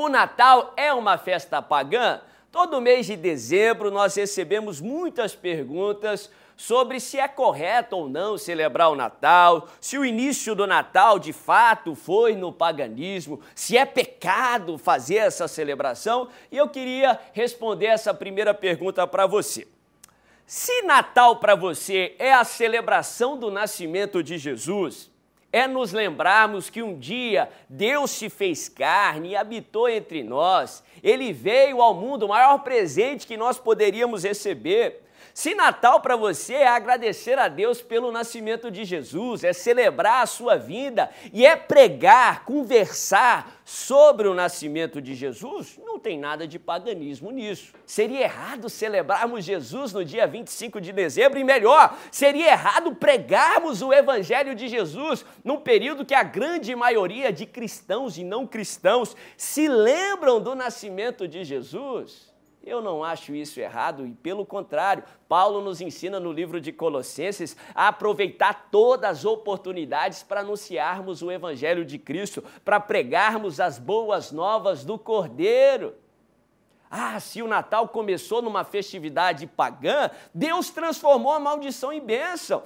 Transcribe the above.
O Natal é uma festa pagã? Todo mês de dezembro nós recebemos muitas perguntas sobre se é correto ou não celebrar o Natal, se o início do Natal de fato foi no paganismo, se é pecado fazer essa celebração. E eu queria responder essa primeira pergunta para você. Se Natal para você é a celebração do nascimento de Jesus, é nos lembrarmos que um dia Deus se fez carne e habitou entre nós. Ele veio ao mundo, o maior presente que nós poderíamos receber. Se Natal para você é agradecer a Deus pelo nascimento de Jesus, é celebrar a sua vida e é pregar, conversar sobre o nascimento de Jesus, não tem nada de paganismo nisso. Seria errado celebrarmos Jesus no dia 25 de dezembro e melhor, seria errado pregarmos o evangelho de Jesus num período que a grande maioria de cristãos e não cristãos se lembram do nascimento de Jesus. Eu não acho isso errado e, pelo contrário, Paulo nos ensina no livro de Colossenses a aproveitar todas as oportunidades para anunciarmos o Evangelho de Cristo, para pregarmos as boas novas do Cordeiro. Ah, se o Natal começou numa festividade pagã, Deus transformou a maldição em bênção.